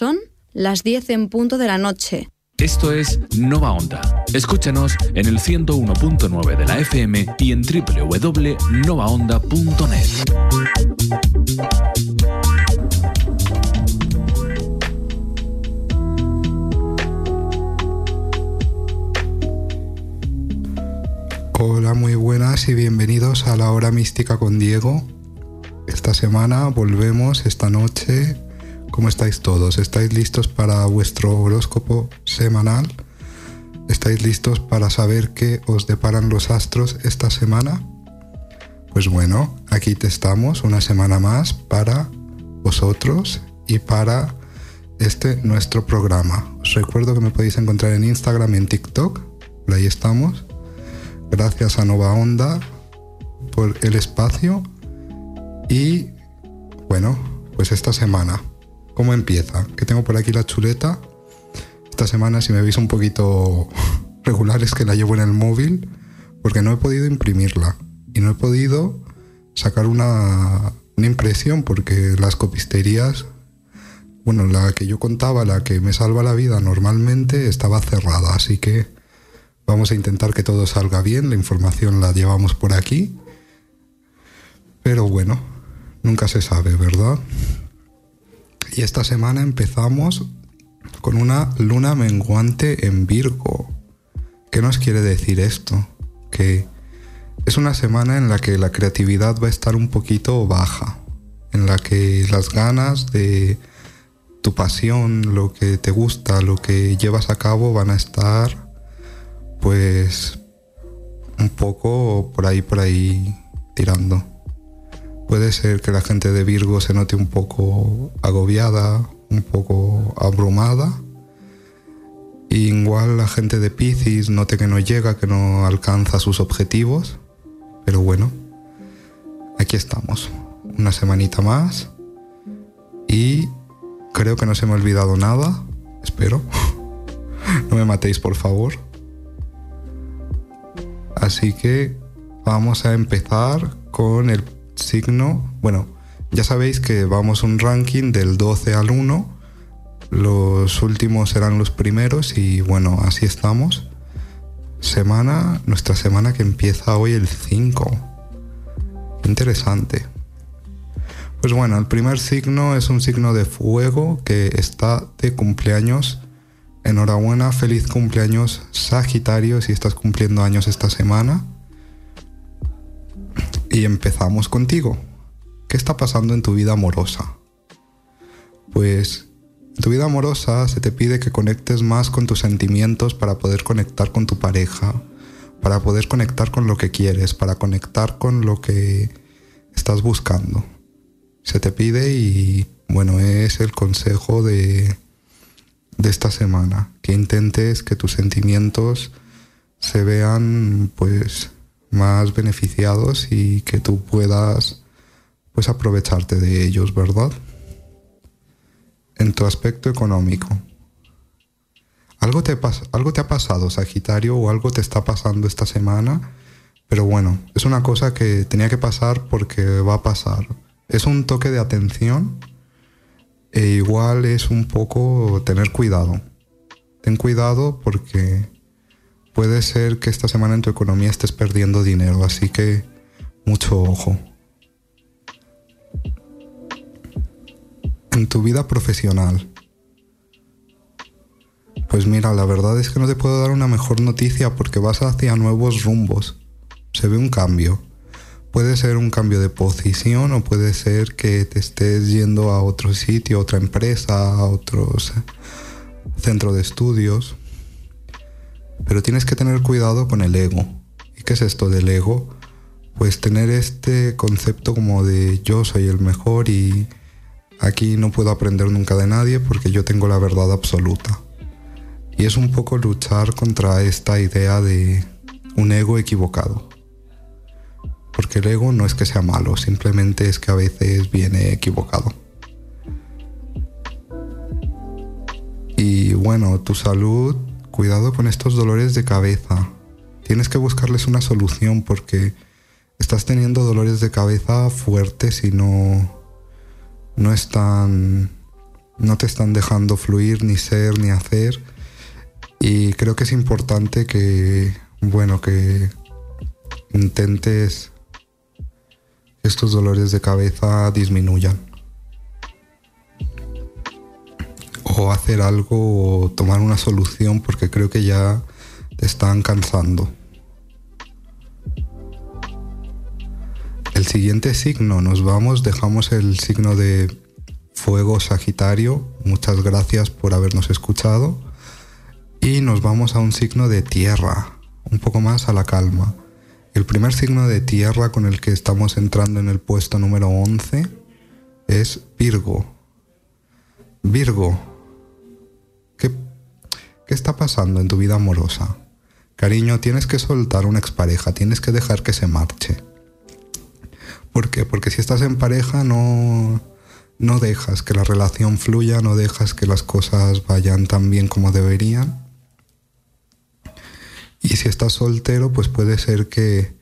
Son las 10 en punto de la noche. Esto es Nova Onda. Escúchanos en el 101.9 de la FM y en www.novaonda.net. Hola, muy buenas y bienvenidos a la hora mística con Diego. Esta semana volvemos, esta noche. ¿Cómo estáis todos? ¿Estáis listos para vuestro horóscopo semanal? ¿Estáis listos para saber qué os deparan los astros esta semana? Pues bueno, aquí te estamos una semana más para vosotros y para este nuestro programa. Os recuerdo que me podéis encontrar en Instagram y en TikTok. Ahí estamos. Gracias a Nova Onda por el espacio. Y bueno, pues esta semana, ¿cómo empieza? Que tengo por aquí la chuleta. Esta semana, si me veis un poquito regular, es que la llevo en el móvil porque no he podido imprimirla y no he podido sacar una, una impresión porque las copisterías, bueno, la que yo contaba, la que me salva la vida normalmente, estaba cerrada, así que vamos a intentar que todo salga bien, la información la llevamos por aquí, pero bueno, nunca se sabe, ¿verdad? Y esta semana empezamos con una luna menguante en Virgo. ¿Qué nos quiere decir esto? Que es una semana en la que la creatividad va a estar un poquito baja, en la que las ganas de tu pasión, lo que te gusta, lo que llevas a cabo van a estar pues un poco por ahí, por ahí tirando. Puede ser que la gente de Virgo se note un poco agobiada, un poco abrumada. igual la gente de Pisces note que no llega, que no alcanza sus objetivos. Pero bueno, aquí estamos. Una semanita más. Y creo que no se me ha olvidado nada. Espero. no me matéis, por favor. Así que vamos a empezar con el signo. Bueno, ya sabéis que vamos un ranking del 12 al 1. Los últimos serán los primeros y bueno, así estamos. Semana, nuestra semana que empieza hoy el 5. Interesante. Pues bueno, el primer signo es un signo de fuego que está de cumpleaños Enhorabuena, feliz cumpleaños Sagitario si estás cumpliendo años esta semana. Y empezamos contigo. ¿Qué está pasando en tu vida amorosa? Pues en tu vida amorosa se te pide que conectes más con tus sentimientos para poder conectar con tu pareja, para poder conectar con lo que quieres, para conectar con lo que estás buscando. Se te pide y bueno, es el consejo de de esta semana, que intentes que tus sentimientos se vean pues más beneficiados y que tú puedas pues aprovecharte de ellos, ¿verdad? En tu aspecto económico. Algo te, algo te ha pasado, Sagitario, o algo te está pasando esta semana, pero bueno, es una cosa que tenía que pasar porque va a pasar. Es un toque de atención e igual es un poco tener cuidado. Ten cuidado porque puede ser que esta semana en tu economía estés perdiendo dinero, así que mucho ojo. En tu vida profesional. Pues mira, la verdad es que no te puedo dar una mejor noticia porque vas hacia nuevos rumbos. Se ve un cambio. Puede ser un cambio de posición o puede ser que te estés yendo a otro sitio, otra empresa, a otro centro de estudios. Pero tienes que tener cuidado con el ego. ¿Y qué es esto del ego? Pues tener este concepto como de yo soy el mejor y aquí no puedo aprender nunca de nadie porque yo tengo la verdad absoluta. Y es un poco luchar contra esta idea de un ego equivocado. Porque el ego no es que sea malo, simplemente es que a veces viene equivocado. Y bueno, tu salud, cuidado con estos dolores de cabeza. Tienes que buscarles una solución porque estás teniendo dolores de cabeza fuertes y no, no están no te están dejando fluir, ni ser, ni hacer. Y creo que es importante que, bueno, que intentes que estos dolores de cabeza disminuyan. O hacer algo o tomar una solución porque creo que ya te están cansando. El siguiente signo, nos vamos, dejamos el signo de fuego Sagitario. Muchas gracias por habernos escuchado. Y nos vamos a un signo de tierra, un poco más a la calma. El primer signo de tierra con el que estamos entrando en el puesto número 11 es Virgo. Virgo, ¿qué, ¿qué está pasando en tu vida amorosa? Cariño, tienes que soltar una expareja, tienes que dejar que se marche. ¿Por qué? Porque si estás en pareja no, no dejas que la relación fluya, no dejas que las cosas vayan tan bien como deberían. Y si estás soltero, pues puede ser que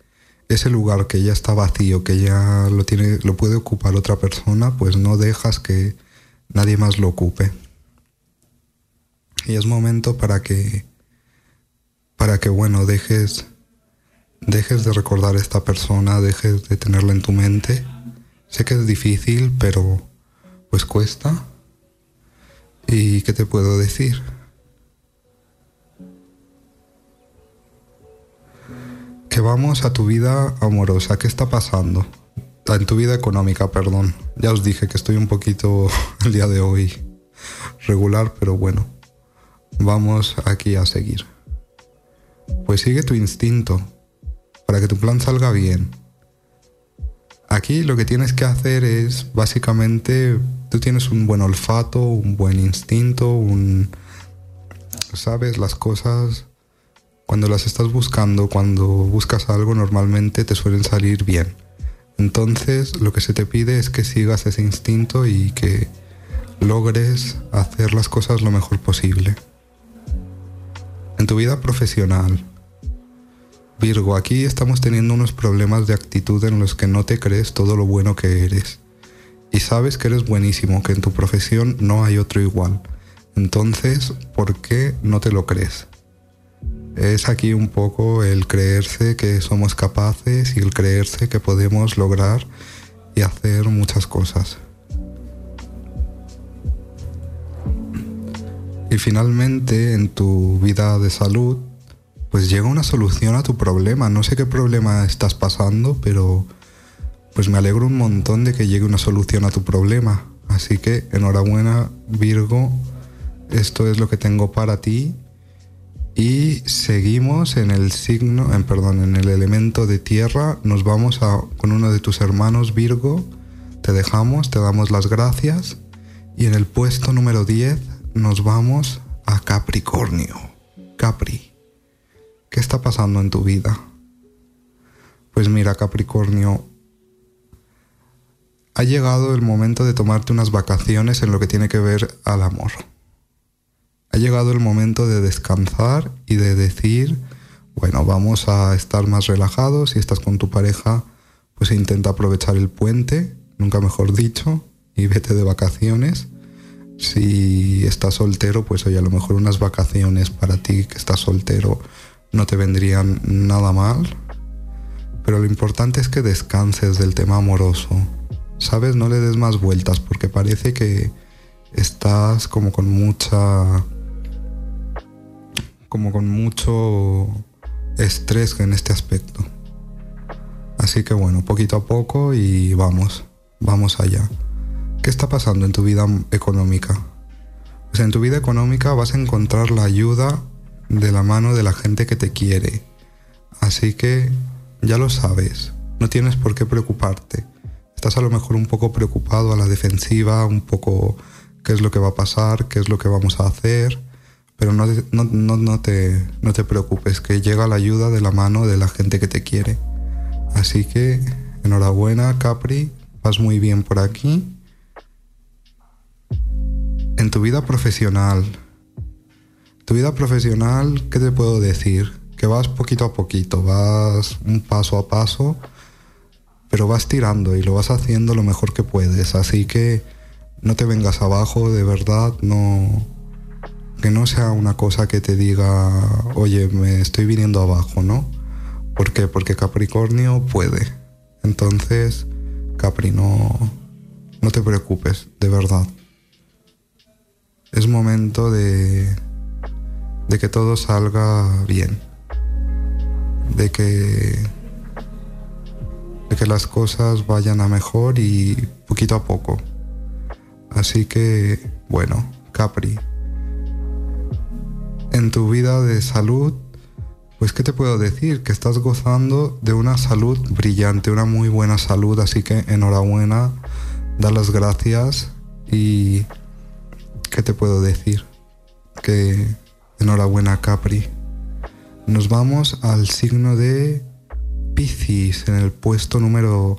ese lugar que ya está vacío, que ya lo tiene, lo puede ocupar otra persona, pues no dejas que nadie más lo ocupe. Y es momento para que para que bueno, dejes dejes de recordar a esta persona, dejes de tenerla en tu mente. Sé que es difícil, pero pues cuesta. ¿Y qué te puedo decir? Que vamos a tu vida amorosa. ¿Qué está pasando? Ah, en tu vida económica, perdón. Ya os dije que estoy un poquito el día de hoy regular, pero bueno. Vamos aquí a seguir. Pues sigue tu instinto para que tu plan salga bien. Aquí lo que tienes que hacer es básicamente tú tienes un buen olfato, un buen instinto, un sabes las cosas cuando las estás buscando, cuando buscas algo normalmente te suelen salir bien. Entonces lo que se te pide es que sigas ese instinto y que logres hacer las cosas lo mejor posible. En tu vida profesional, Virgo, aquí estamos teniendo unos problemas de actitud en los que no te crees todo lo bueno que eres. Y sabes que eres buenísimo, que en tu profesión no hay otro igual. Entonces, ¿por qué no te lo crees? Es aquí un poco el creerse que somos capaces y el creerse que podemos lograr y hacer muchas cosas. Finalmente, en tu vida de salud, pues llega una solución a tu problema. No sé qué problema estás pasando, pero pues me alegro un montón de que llegue una solución a tu problema. Así que enhorabuena Virgo, esto es lo que tengo para ti. Y seguimos en el signo, en perdón, en el elemento de tierra. Nos vamos a, con uno de tus hermanos Virgo. Te dejamos, te damos las gracias. Y en el puesto número 10 nos vamos a Capricornio. Capri. ¿Qué está pasando en tu vida? Pues mira, Capricornio, ha llegado el momento de tomarte unas vacaciones en lo que tiene que ver al amor. Ha llegado el momento de descansar y de decir, bueno, vamos a estar más relajados. Si estás con tu pareja, pues intenta aprovechar el puente, nunca mejor dicho, y vete de vacaciones. Si estás soltero, pues oye, a lo mejor unas vacaciones para ti que estás soltero no te vendrían nada mal, pero lo importante es que descanses del tema amoroso. ¿Sabes? No le des más vueltas porque parece que estás como con mucha... como con mucho estrés en este aspecto. Así que bueno, poquito a poco y vamos, vamos allá. ¿Qué está pasando en tu vida económica? Pues en tu vida económica vas a encontrar la ayuda de la mano de la gente que te quiere. Así que ya lo sabes, no tienes por qué preocuparte. Estás a lo mejor un poco preocupado a la defensiva, un poco qué es lo que va a pasar, qué es lo que vamos a hacer, pero no, te, no te preocupes, que llega la ayuda de la mano de la gente que te quiere. Así que enhorabuena Capri, vas muy bien por aquí. En tu vida profesional, tu vida profesional, ¿qué te puedo decir? Que vas poquito a poquito, vas un paso a paso, pero vas tirando y lo vas haciendo lo mejor que puedes. Así que no te vengas abajo, de verdad, no que no sea una cosa que te diga, oye, me estoy viniendo abajo, ¿no? ¿Por qué? Porque Capricornio puede. Entonces, Capri, no, no te preocupes, de verdad. Es momento de, de que todo salga bien. De que, de que las cosas vayan a mejor y poquito a poco. Así que, bueno, Capri, en tu vida de salud, pues qué te puedo decir, que estás gozando de una salud brillante, una muy buena salud, así que enhorabuena, da las gracias y qué te puedo decir, que enhorabuena Capri. Nos vamos al signo de Piscis en el puesto número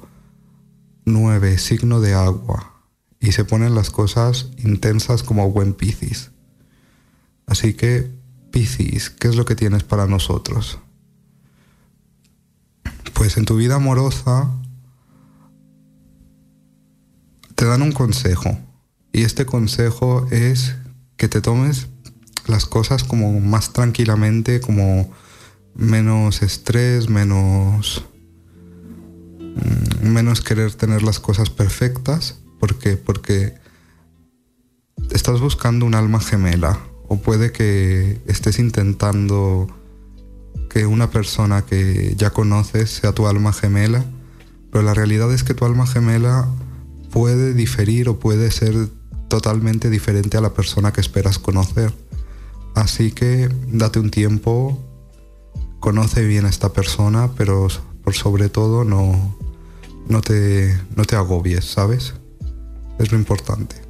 9, signo de agua, y se ponen las cosas intensas como buen Piscis. Así que Piscis, ¿qué es lo que tienes para nosotros? Pues en tu vida amorosa te dan un consejo y este consejo es que te tomes las cosas como más tranquilamente, como menos estrés, menos mm, menos querer tener las cosas perfectas, ¿por qué? Porque estás buscando un alma gemela, o puede que estés intentando que una persona que ya conoces sea tu alma gemela, pero la realidad es que tu alma gemela puede diferir o puede ser totalmente diferente a la persona que esperas conocer. Así que date un tiempo, conoce bien a esta persona, pero por sobre todo no, no, te, no te agobies, ¿sabes? Es lo importante.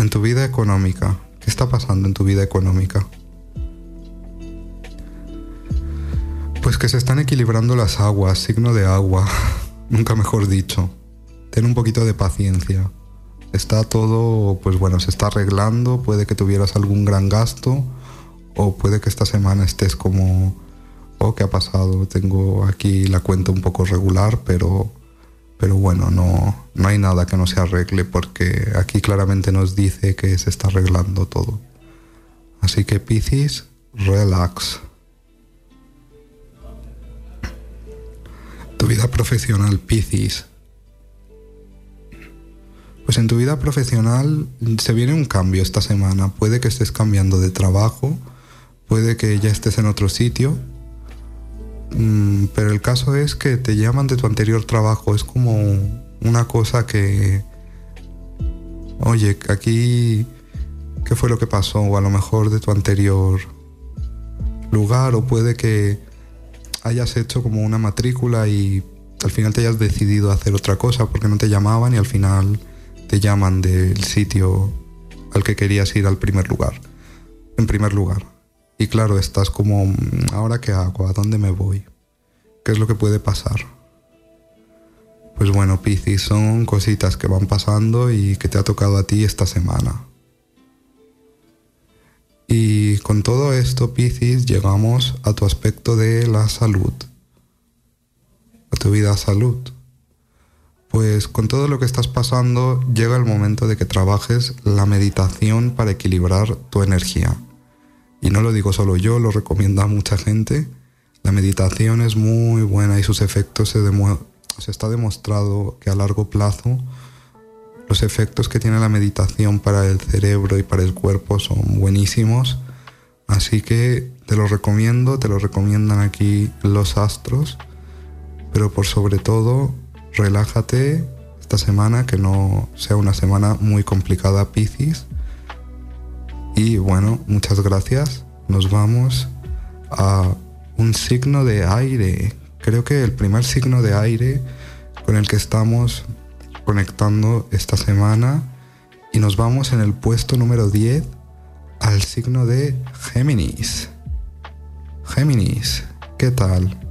en tu vida económica. ¿Qué está pasando en tu vida económica? Pues que se están equilibrando las aguas, signo de agua, nunca mejor dicho. Ten un poquito de paciencia. Está todo, pues bueno, se está arreglando, puede que tuvieras algún gran gasto o puede que esta semana estés como, oh, ¿qué ha pasado? Tengo aquí la cuenta un poco regular, pero pero bueno, no, no hay nada que no se arregle porque aquí claramente nos dice que se está arreglando todo. Así que Piscis, relax. Tu vida profesional, Piscis. Pues en tu vida profesional se viene un cambio esta semana. Puede que estés cambiando de trabajo, puede que ya estés en otro sitio, Mm, pero el caso es que te llaman de tu anterior trabajo. Es como una cosa que... Oye, aquí... ¿Qué fue lo que pasó? O a lo mejor de tu anterior lugar. O puede que hayas hecho como una matrícula y al final te hayas decidido hacer otra cosa porque no te llamaban y al final te llaman del sitio al que querías ir al primer lugar. En primer lugar. Y claro, estás como, mm, ¿ahora qué hago? ¿A dónde me voy? ¿Qué es lo que puede pasar? Pues bueno, Piscis, son cositas que van pasando y que te ha tocado a ti esta semana. Y con todo esto, Piscis, llegamos a tu aspecto de la salud, a tu vida salud. Pues con todo lo que estás pasando, llega el momento de que trabajes la meditación para equilibrar tu energía. Y no lo digo solo yo, lo recomienda mucha gente. La meditación es muy buena y sus efectos se, se está demostrado que a largo plazo los efectos que tiene la meditación para el cerebro y para el cuerpo son buenísimos. Así que te lo recomiendo, te lo recomiendan aquí los astros. Pero por sobre todo, relájate esta semana, que no sea una semana muy complicada, Piscis y bueno, muchas gracias. Nos vamos a un signo de aire. Creo que el primer signo de aire con el que estamos conectando esta semana. Y nos vamos en el puesto número 10 al signo de Géminis. Géminis, ¿qué tal?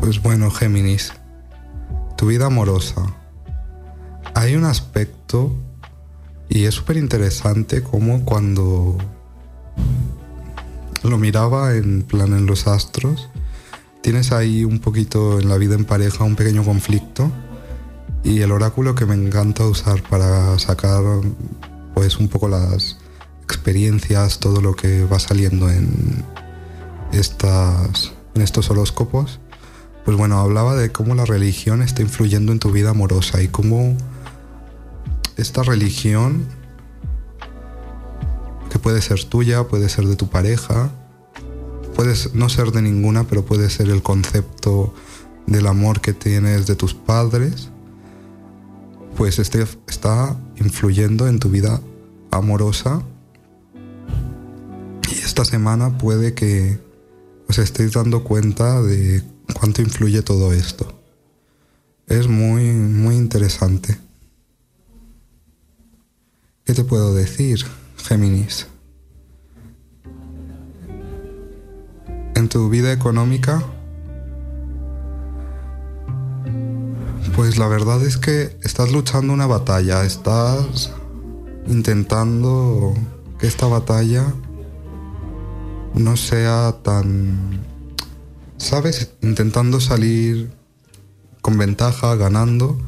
Pues bueno, Géminis, tu vida amorosa. Hay un aspecto y es súper interesante como cuando lo miraba en plan en los astros, tienes ahí un poquito en la vida en pareja un pequeño conflicto y el oráculo que me encanta usar para sacar pues un poco las experiencias, todo lo que va saliendo en estas en estos horóscopos, pues bueno, hablaba de cómo la religión está influyendo en tu vida amorosa y cómo esta religión que puede ser tuya, puede ser de tu pareja, puede no ser de ninguna, pero puede ser el concepto del amor que tienes de tus padres, pues este está influyendo en tu vida amorosa. Y esta semana puede que os estéis dando cuenta de cuánto influye todo esto. Es muy, muy interesante. ¿Qué te puedo decir, Géminis? en tu vida económica? Pues la verdad es que estás luchando una batalla, estás intentando que esta batalla no sea tan, ¿sabes? Intentando salir con ventaja, ganando,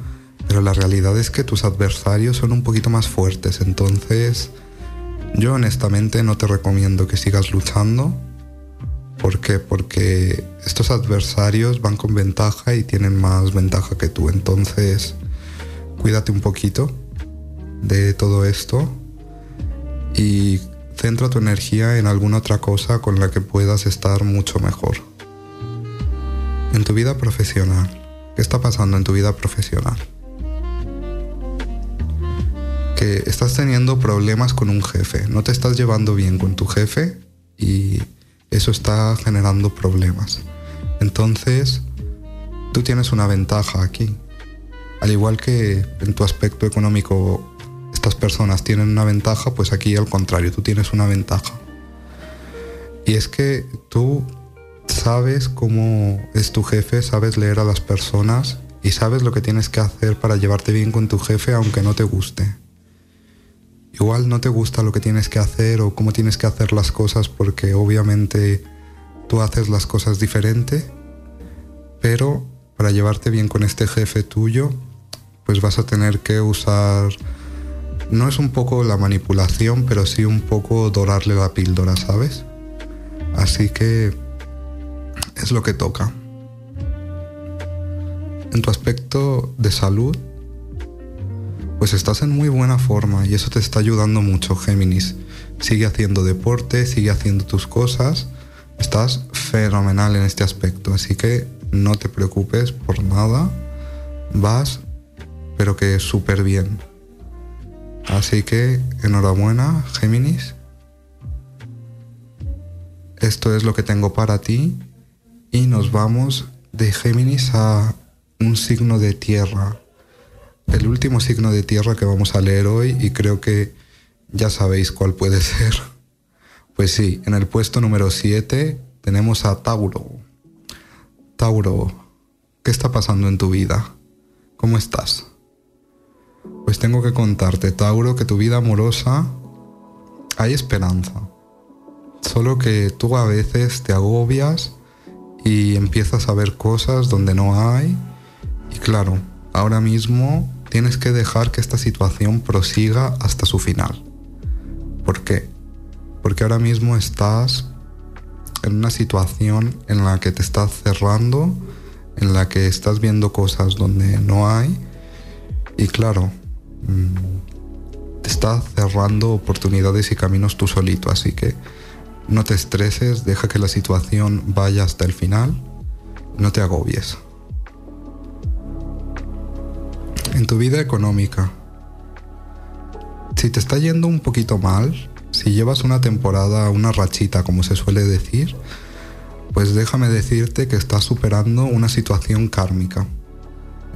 pero la realidad es que tus adversarios son un poquito más fuertes, entonces yo honestamente no te recomiendo que sigas luchando ¿Por qué? Porque estos adversarios van con ventaja y tienen más ventaja que tú. Entonces, cuídate un poquito de todo esto y centra tu energía en alguna otra cosa con la que puedas estar mucho mejor. En tu vida profesional. ¿Qué está pasando en tu vida profesional? Que estás teniendo problemas con un jefe, no te estás llevando bien con tu jefe y eso está generando problemas. Entonces, tú tienes una ventaja aquí. Al igual que en tu aspecto económico estas personas tienen una ventaja, pues aquí al contrario, tú tienes una ventaja. Y es que tú sabes cómo es tu jefe, sabes leer a las personas y sabes lo que tienes que hacer para llevarte bien con tu jefe aunque no te guste. Igual no te gusta lo que tienes que hacer o cómo tienes que hacer las cosas porque obviamente tú haces las cosas diferente, pero para llevarte bien con este jefe tuyo, pues vas a tener que usar, no es un poco la manipulación, pero sí un poco dorarle la píldora, ¿sabes? Así que es lo que toca. En tu aspecto de salud, pues estás en muy buena forma y eso te está ayudando mucho, Géminis. Sigue haciendo deporte, sigue haciendo tus cosas. Estás fenomenal en este aspecto, así que no te preocupes por nada. Vas, pero que súper bien. Así que enhorabuena, Géminis. Esto es lo que tengo para ti y nos vamos de Géminis a un signo de tierra el último signo de tierra que vamos a leer hoy y creo que ya sabéis cuál puede ser. Pues sí, en el puesto número 7 tenemos a Tauro. Tauro, ¿qué está pasando en tu vida? ¿Cómo estás? Pues tengo que contarte, Tauro, que tu vida amorosa hay esperanza. Solo que tú a veces te agobias y empiezas a ver cosas donde no hay. Y claro, ahora mismo tienes que dejar que esta situación prosiga hasta su final. ¿Por qué? Porque ahora mismo estás en una situación en la que te estás cerrando, en la que estás viendo cosas donde no hay y claro, mm, te estás cerrando oportunidades y caminos tú solito, así que no te estreses, deja que la situación vaya hasta el final, no te agobies. en tu vida económica. Si te está yendo un poquito mal, si llevas una temporada, una rachita, como se suele decir, pues déjame decirte que estás superando una situación kármica.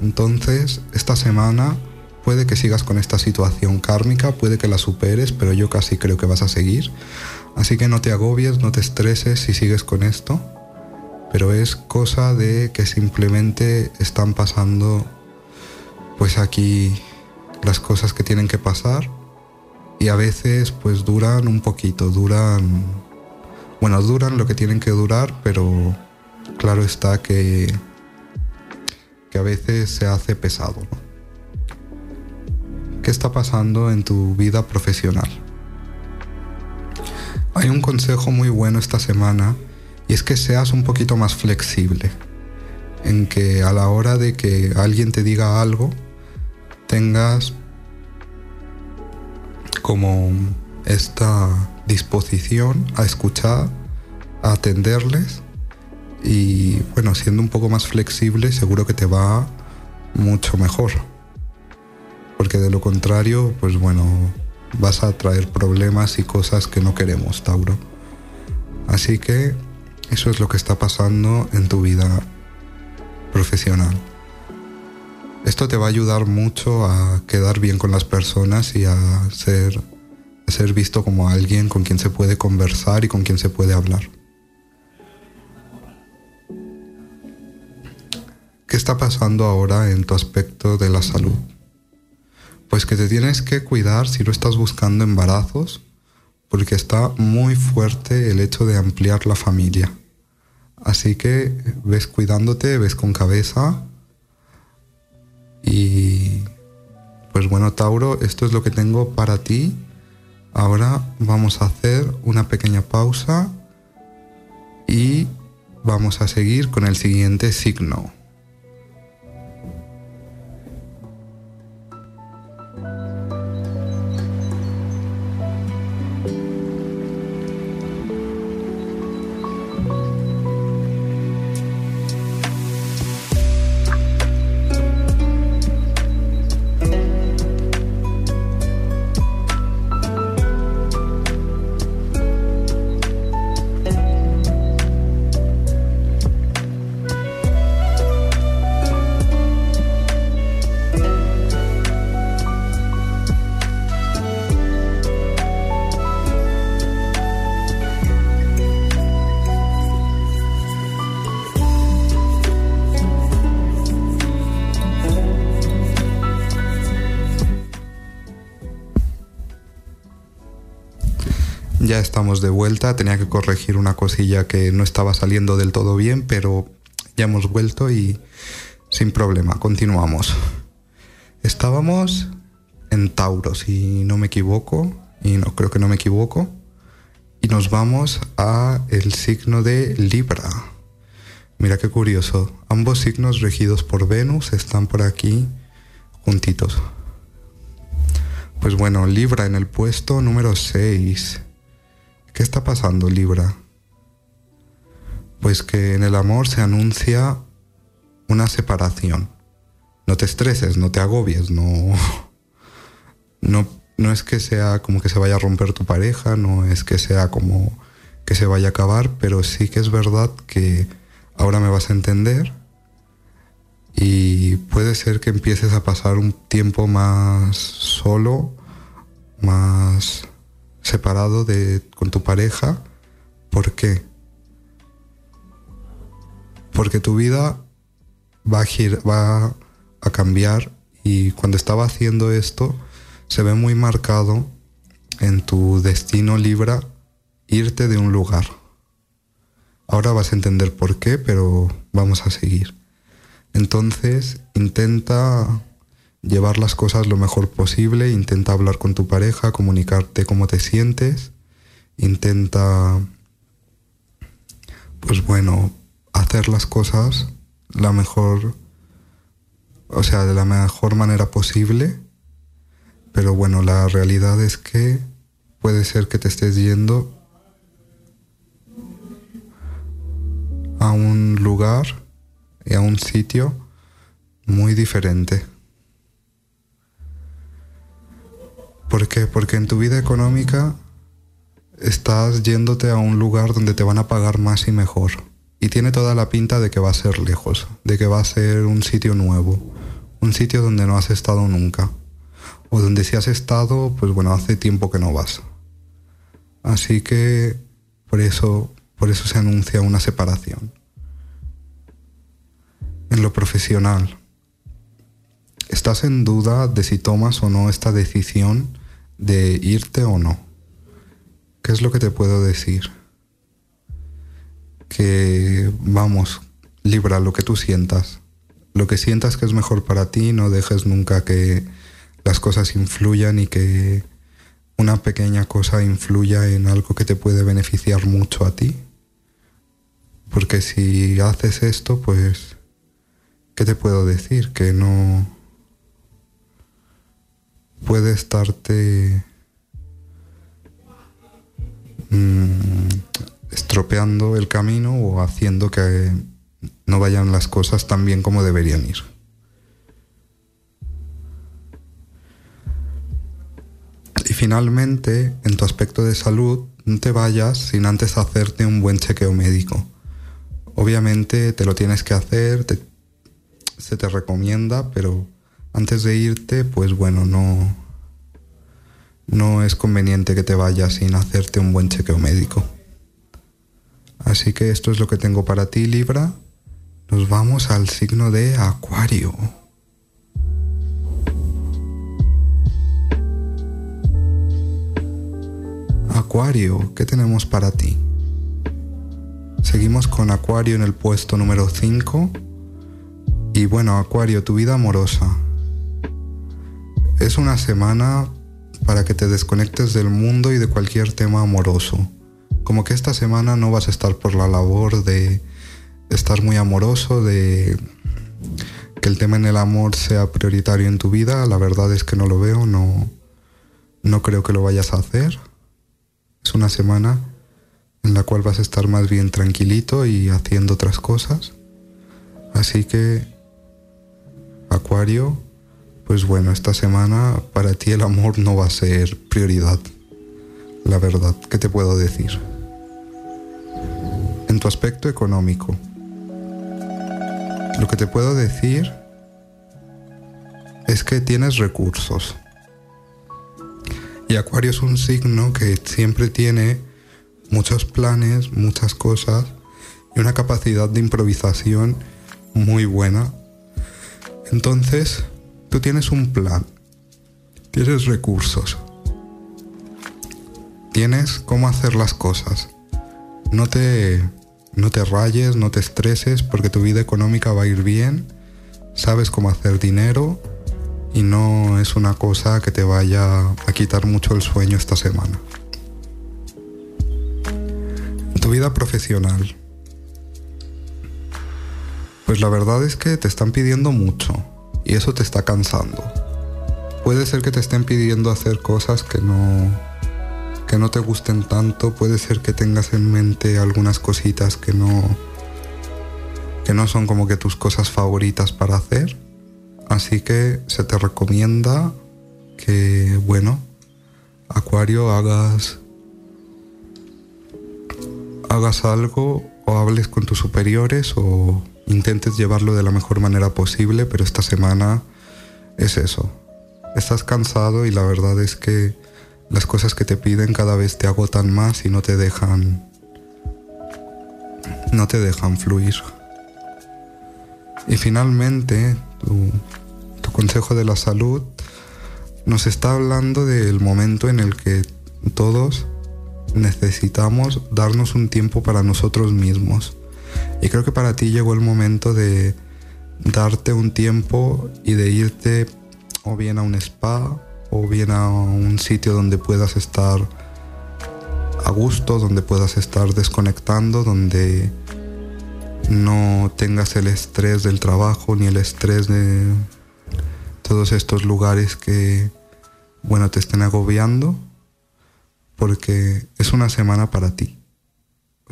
Entonces, esta semana puede que sigas con esta situación kármica, puede que la superes, pero yo casi creo que vas a seguir. Así que no te agobies, no te estreses si sigues con esto, pero es cosa de que simplemente están pasando pues aquí las cosas que tienen que pasar y a veces pues duran un poquito, duran, bueno, duran lo que tienen que durar, pero claro está que, que a veces se hace pesado. ¿Qué está pasando en tu vida profesional? Hay un consejo muy bueno esta semana y es que seas un poquito más flexible, en que a la hora de que alguien te diga algo, tengas como esta disposición a escuchar, a atenderles y bueno, siendo un poco más flexible seguro que te va mucho mejor. Porque de lo contrario, pues bueno, vas a traer problemas y cosas que no queremos, Tauro. Así que eso es lo que está pasando en tu vida profesional. Esto te va a ayudar mucho a quedar bien con las personas y a ser, a ser visto como alguien con quien se puede conversar y con quien se puede hablar. ¿Qué está pasando ahora en tu aspecto de la salud? Pues que te tienes que cuidar si no estás buscando embarazos, porque está muy fuerte el hecho de ampliar la familia. Así que ves cuidándote, ves con cabeza. Y pues bueno, Tauro, esto es lo que tengo para ti. Ahora vamos a hacer una pequeña pausa y vamos a seguir con el siguiente signo. Estamos de vuelta, tenía que corregir una cosilla que no estaba saliendo del todo bien, pero ya hemos vuelto y sin problema, continuamos. Estábamos en Tauro, si no me equivoco, y no creo que no me equivoco, y nos vamos a el signo de Libra. Mira qué curioso, ambos signos regidos por Venus están por aquí juntitos. Pues bueno, Libra en el puesto número 6. ¿Qué está pasando, Libra? Pues que en el amor se anuncia una separación. No te estreses, no te agobies, no, no, no es que sea como que se vaya a romper tu pareja, no es que sea como que se vaya a acabar, pero sí que es verdad que ahora me vas a entender y puede ser que empieces a pasar un tiempo más solo, más separado de, con tu pareja. ¿Por qué? Porque tu vida va a, va a cambiar y cuando estaba haciendo esto se ve muy marcado en tu destino Libra irte de un lugar. Ahora vas a entender por qué, pero vamos a seguir. Entonces intenta llevar las cosas lo mejor posible, intenta hablar con tu pareja, comunicarte cómo te sientes, intenta, pues bueno, hacer las cosas la mejor, o sea, de la mejor manera posible, pero bueno, la realidad es que puede ser que te estés yendo a un lugar y a un sitio muy diferente. ¿Por qué? Porque en tu vida económica estás yéndote a un lugar donde te van a pagar más y mejor. Y tiene toda la pinta de que va a ser lejos, de que va a ser un sitio nuevo, un sitio donde no has estado nunca. O donde si has estado, pues bueno, hace tiempo que no vas. Así que por eso, por eso se anuncia una separación. En lo profesional, ¿estás en duda de si tomas o no esta decisión de irte o no. ¿Qué es lo que te puedo decir? que, vamos, libra lo que tú sientas. Lo que sientas que es mejor para ti, no dejes nunca que las cosas influyan y que una pequeña cosa influya en algo que te puede beneficiar mucho a ti. Porque si haces esto, pues, ¿qué te puedo decir? Que no puede estarte mm, estropeando el camino o haciendo que no vayan las cosas tan bien como deberían ir. Y finalmente, en tu aspecto de salud, no te vayas sin antes hacerte un buen chequeo médico. Obviamente te lo tienes que hacer, se te recomienda, pero antes de irte, pues bueno, no, no es conveniente que te vayas sin hacerte un buen chequeo médico. Así que esto es lo que tengo para ti, Libra. Nos vamos al signo de Acuario. Acuario, ¿qué tenemos para ti? Seguimos con Acuario en el puesto número 5. Y bueno, Acuario, tu vida amorosa. Es una semana para que te desconectes del mundo y de cualquier tema amoroso. Como que esta semana no vas a estar por la labor de estar muy amoroso, de que el tema en el amor sea prioritario en tu vida. La verdad es que no lo veo, no, no creo que lo vayas a hacer. Es una semana en la cual vas a estar más bien tranquilito y haciendo otras cosas. Así que, Acuario, pues bueno, esta semana para ti el amor no va a ser prioridad. La verdad, ¿qué te puedo decir? En tu aspecto económico, lo que te puedo decir es que tienes recursos. Y Acuario es un signo que siempre tiene muchos planes, muchas cosas y una capacidad de improvisación muy buena. Entonces, Tú tienes un plan, tienes recursos, tienes cómo hacer las cosas. No te, no te rayes, no te estreses porque tu vida económica va a ir bien, sabes cómo hacer dinero y no es una cosa que te vaya a quitar mucho el sueño esta semana. tu vida profesional. Pues la verdad es que te están pidiendo mucho y eso te está cansando. Puede ser que te estén pidiendo hacer cosas que no que no te gusten tanto, puede ser que tengas en mente algunas cositas que no que no son como que tus cosas favoritas para hacer. Así que se te recomienda que, bueno, Acuario hagas hagas algo o hables con tus superiores o intentes llevarlo de la mejor manera posible, pero esta semana es eso. Estás cansado y la verdad es que las cosas que te piden cada vez te agotan más y no te dejan no te dejan fluir. Y finalmente, tu, consejo de la salud nos está hablando del momento en el que todos necesitamos darnos un tiempo para nosotros mismos y creo que para ti llegó el momento de darte un tiempo y de irte o bien a un spa o bien a un sitio donde puedas estar a gusto, donde puedas estar desconectando, donde no tengas el estrés del trabajo ni el estrés de todos estos lugares que, bueno, te estén agobiando, porque es una semana para ti.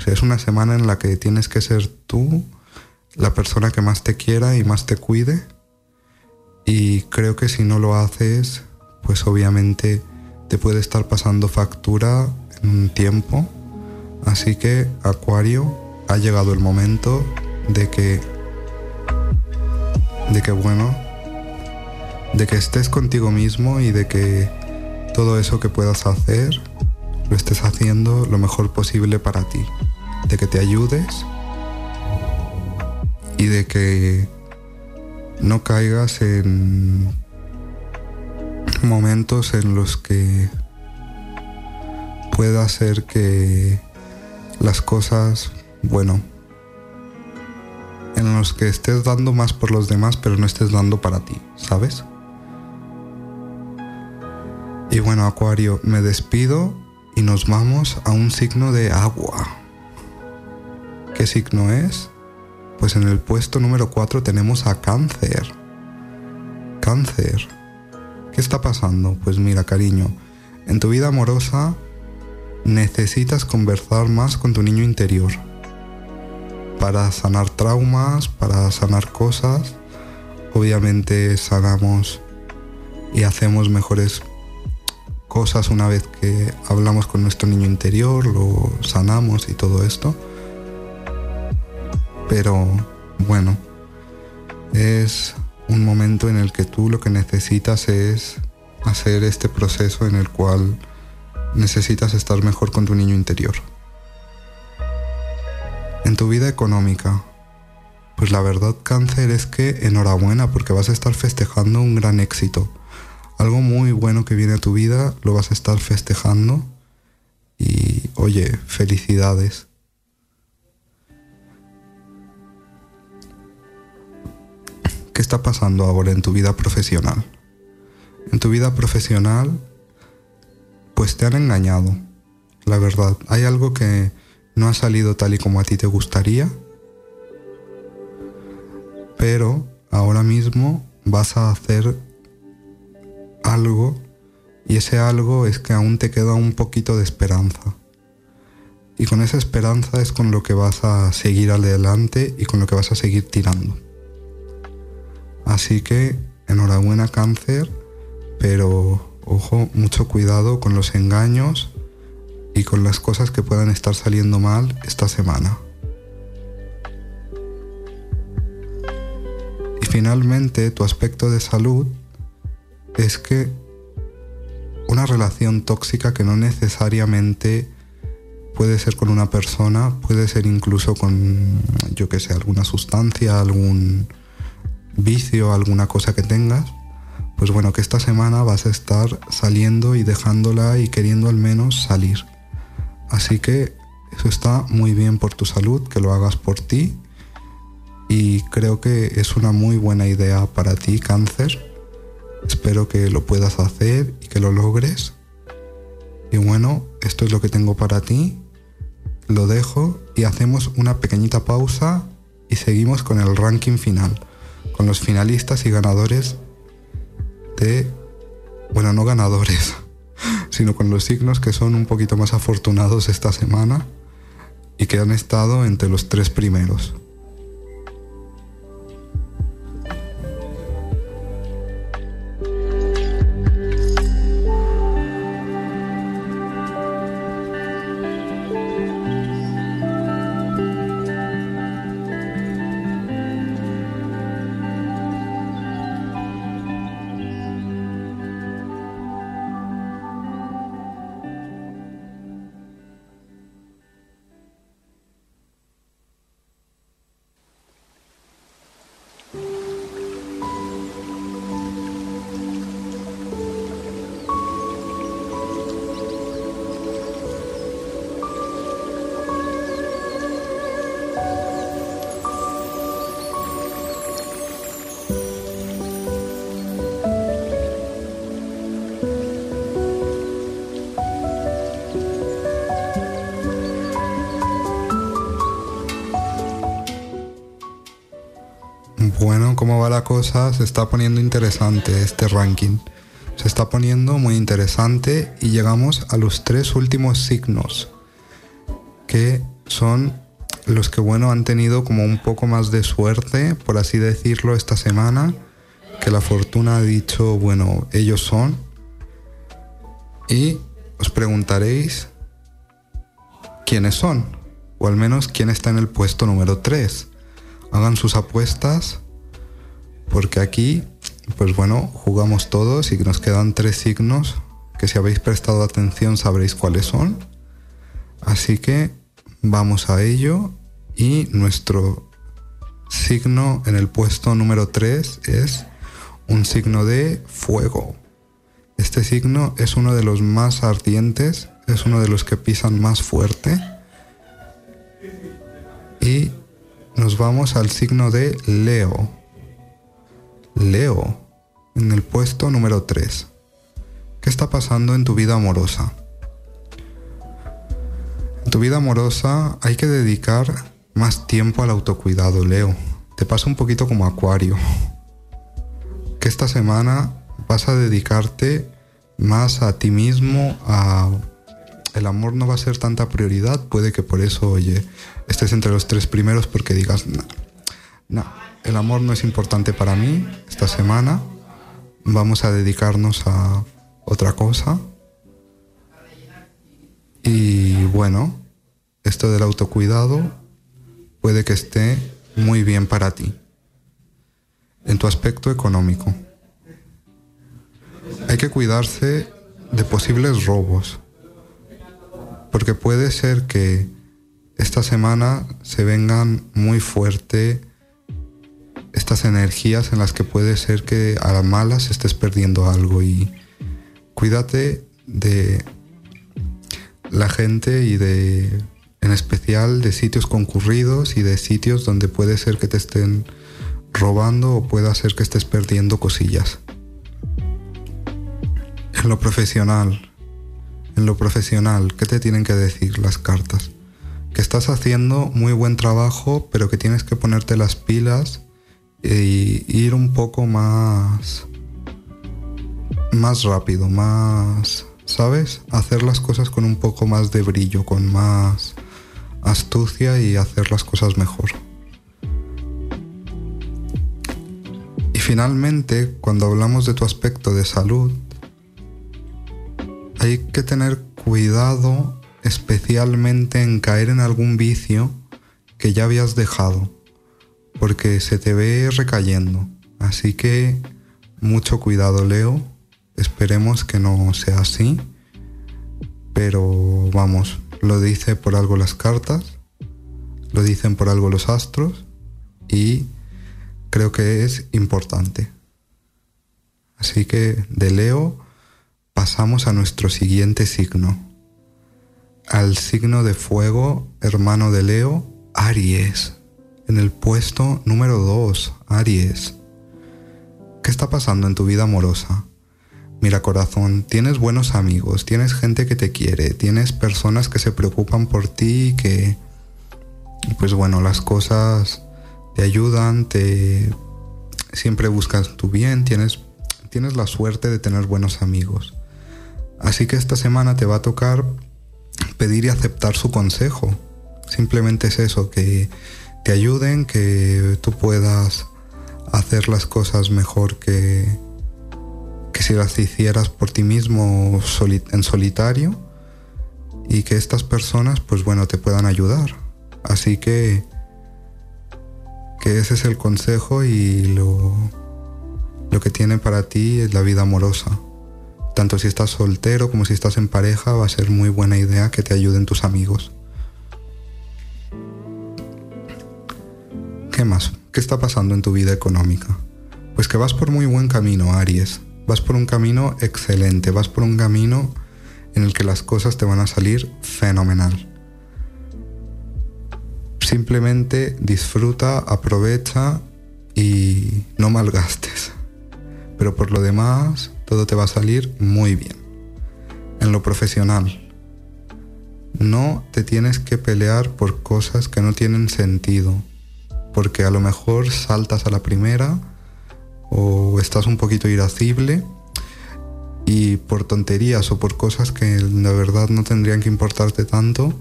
Es una semana en la que tienes que ser tú la persona que más te quiera y más te cuide. Y creo que si no lo haces, pues obviamente te puede estar pasando factura en un tiempo. Así que, Acuario, ha llegado el momento de que, de que bueno, de que estés contigo mismo y de que todo eso que puedas hacer lo estés haciendo lo mejor posible para ti, de que te ayudes y de que no caigas en momentos en los que pueda ser que las cosas bueno, en los que estés dando más por los demás, pero no estés dando para ti, ¿sabes? Y bueno, Acuario, me despido y nos vamos a un signo de agua. ¿Qué signo es? Pues en el puesto número 4 tenemos a cáncer. Cáncer. ¿Qué está pasando? Pues mira, cariño, en tu vida amorosa necesitas conversar más con tu niño interior para sanar traumas, para sanar cosas. Obviamente sanamos y hacemos mejores cosas una vez que hablamos con nuestro niño interior, lo sanamos y todo esto. Pero bueno, es un momento en el que tú lo que necesitas es hacer este proceso en el cual necesitas estar mejor con tu niño interior. En tu vida económica, pues la verdad cáncer es que enhorabuena porque vas a estar festejando un gran éxito. Algo muy bueno que viene a tu vida lo vas a estar festejando y oye, felicidades. ¿Qué está pasando ahora en tu vida profesional? En tu vida profesional, pues te han engañado. La verdad, hay algo que no ha salido tal y como a ti te gustaría, pero ahora mismo vas a hacer algo y ese algo es que aún te queda un poquito de esperanza. Y con esa esperanza es con lo que vas a seguir adelante y con lo que vas a seguir tirando. Así que enhorabuena cáncer, pero ojo, mucho cuidado con los engaños y con las cosas que puedan estar saliendo mal esta semana. Y finalmente tu aspecto de salud es que una relación tóxica que no necesariamente puede ser con una persona, puede ser incluso con, yo que sé, alguna sustancia, algún vicio, alguna cosa que tengas, pues bueno, que esta semana vas a estar saliendo y dejándola y queriendo al menos salir. Así que eso está muy bien por tu salud, que lo hagas por ti. Y creo que es una muy buena idea para ti, cáncer. Espero que lo puedas hacer y que lo logres. Y bueno, esto es lo que tengo para ti. Lo dejo y hacemos una pequeñita pausa y seguimos con el ranking final, con los finalistas y ganadores de... Bueno, no ganadores, sino con los signos que son un poquito más afortunados esta semana y que han estado entre los tres primeros. Se está poniendo interesante este ranking. Se está poniendo muy interesante y llegamos a los tres últimos signos, que son los que, bueno, han tenido como un poco más de suerte, por así decirlo, esta semana, que la fortuna ha dicho, bueno, ellos son. Y os preguntaréis quiénes son, o al menos quién está en el puesto número 3. Hagan sus apuestas porque aquí, pues bueno, jugamos todos y nos quedan tres signos que si habéis prestado atención sabréis cuáles son. Así que vamos a ello y nuestro signo en el puesto número 3 es un signo de fuego. Este signo es uno de los más ardientes, es uno de los que pisan más fuerte Y nos vamos al signo de Leo. Leo, en el puesto número 3. ¿Qué está pasando en tu vida amorosa? En tu vida amorosa hay que dedicar más tiempo al autocuidado, Leo. Te pasa un poquito como acuario. Que esta semana vas a dedicarte más a ti mismo, a el amor no va a ser tanta prioridad, puede que por eso, oye, estés entre los tres primeros porque digas, no, no, el amor no es importante para mí esta semana, vamos a dedicarnos a otra cosa. Y bueno, esto del autocuidado puede que esté muy bien para ti en tu aspecto económico. Hay que cuidarse de posibles robos, porque puede ser que esta semana se vengan muy fuerte estas energías en las que puede ser que a la malas estés perdiendo algo y cuídate de la gente y de en especial de sitios concurridos y de sitios donde puede ser que te estén robando o pueda ser que estés perdiendo cosillas. En lo profesional, en lo profesional, ¿qué te tienen que decir las cartas? Que estás haciendo muy buen trabajo, pero que tienes que ponerte las pilas y ir un poco más más rápido, más, ¿sabes? Hacer las cosas con un poco más de brillo, con más astucia y hacer las cosas mejor. Y finalmente, cuando hablamos de tu aspecto de salud, hay que tener cuidado especialmente en caer en algún vicio que ya habías dejado, porque se te ve recayendo. Así que mucho cuidado, Leo. Esperemos que no sea así. Pero vamos, lo dice por algo las cartas, lo dicen por algo los astros y creo que es importante. Así que de Leo pasamos a nuestro siguiente signo, al signo de fuego, hermano de Leo, Aries, en el puesto número 2, Aries. ¿Qué está pasando en tu vida amorosa? Mira corazón, tienes buenos amigos, tienes gente que te quiere, tienes personas que se preocupan por ti y que, pues bueno, las cosas te ayudan, te siempre buscas tu bien, tienes, tienes la suerte de tener buenos amigos. Así que esta semana te va a tocar pedir y aceptar su consejo. Simplemente es eso, que te ayuden, que tú puedas hacer las cosas mejor que, que si las hicieras por ti mismo en solitario y que estas personas pues bueno te puedan ayudar. Así que que ese es el consejo y lo, lo que tiene para ti es la vida amorosa. Tanto si estás soltero como si estás en pareja va a ser muy buena idea que te ayuden tus amigos. ¿Qué más? ¿Qué está pasando en tu vida económica? Pues que vas por muy buen camino, Aries vas por un camino excelente, vas por un camino en el que las cosas te van a salir fenomenal. Simplemente disfruta, aprovecha y no malgastes. Pero por lo demás, todo te va a salir muy bien. En lo profesional, no te tienes que pelear por cosas que no tienen sentido, porque a lo mejor saltas a la primera o estás un poquito irascible y por tonterías o por cosas que la verdad no tendrían que importarte tanto,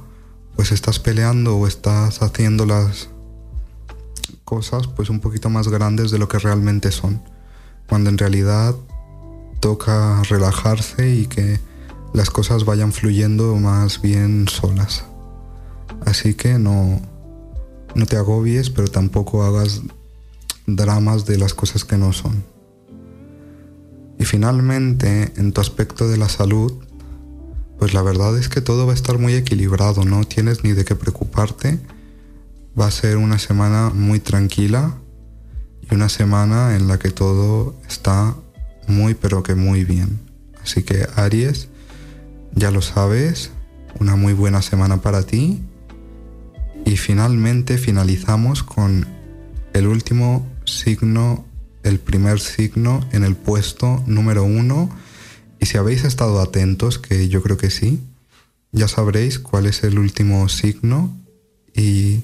pues estás peleando o estás haciendo las cosas pues un poquito más grandes de lo que realmente son, cuando en realidad toca relajarse y que las cosas vayan fluyendo más bien solas. Así que no, no te agobies, pero tampoco hagas dramas de las cosas que no son. Y finalmente, en tu aspecto de la salud, pues la verdad es que todo va a estar muy equilibrado, no tienes ni de qué preocuparte. Va a ser una semana muy tranquila y una semana en la que todo está muy pero que muy bien. Así que Aries, ya lo sabes, una muy buena semana para ti Y finalmente finalizamos con el último signo, el primer signo en el puesto número uno. Y si habéis estado atentos, que yo creo que sí, ya sabréis cuál es el último signo y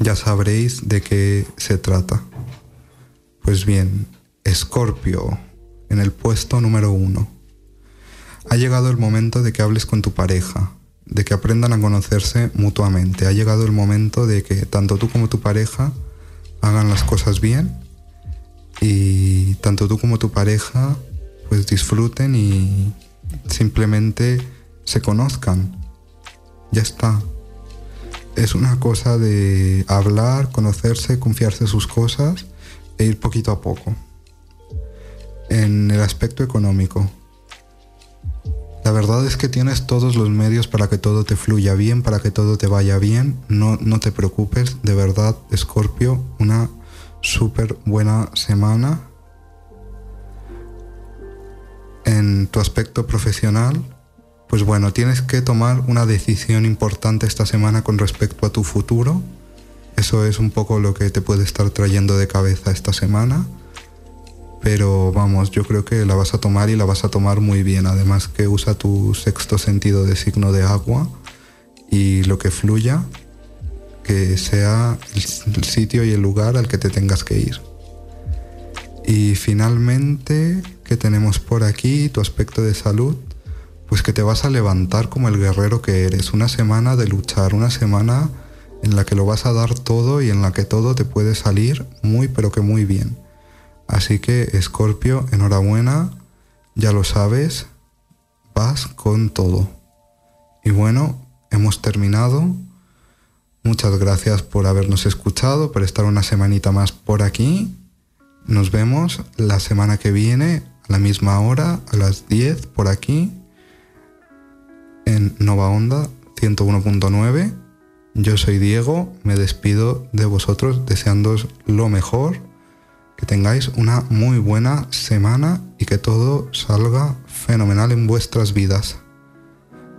ya sabréis de qué se trata. Pues bien, Escorpio, en el puesto número uno. Ha llegado el momento de que hables con tu pareja, de que aprendan a conocerse mutuamente. Ha llegado el momento de que tanto tú como tu pareja hagan las cosas bien y tanto tú como tu pareja pues disfruten y simplemente se conozcan. Ya está. Es una cosa de hablar, conocerse, confiarse sus cosas e ir poquito a poco. En el aspecto económico, la verdad es que tienes todos los medios para que todo te fluya bien, para que todo te vaya bien. No, no te preocupes, de verdad, Scorpio, una súper buena semana. En tu aspecto profesional, pues bueno, tienes que tomar una decisión importante esta semana con respecto a tu futuro. Eso es un poco lo que te puede estar trayendo de cabeza esta semana pero vamos, yo creo que la vas a tomar y la vas a tomar muy bien. Además que usa tu sexto sentido de signo de agua y lo que fluya, que sea el sitio y el lugar al que te tengas que ir. Y finalmente, ¿qué tenemos por aquí? Tu aspecto de salud, pues que te vas a levantar como el guerrero que eres. Una semana de luchar, una semana en la que lo vas a dar todo y en la que todo te puede salir muy pero que muy bien. Así que, Escorpio, enhorabuena, ya lo sabes, vas con todo. Y bueno, hemos terminado. Muchas gracias por habernos escuchado, por estar una semanita más por aquí. Nos vemos la semana que viene a la misma hora, a las 10 por aquí, en Nova Onda 101.9. Yo soy Diego, me despido de vosotros deseándoos lo mejor que tengáis una muy buena semana y que todo salga fenomenal en vuestras vidas.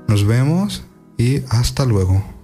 Nos vemos y hasta luego.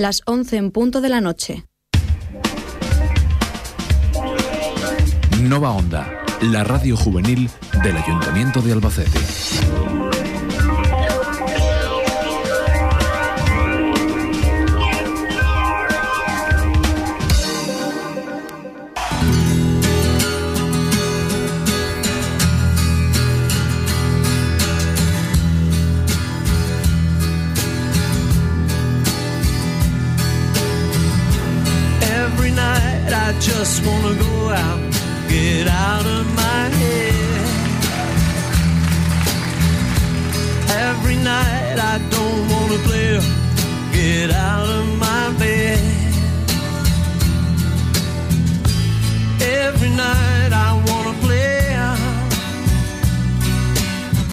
las 11 en punto de la noche. Nova Onda, la radio juvenil del Ayuntamiento de Albacete.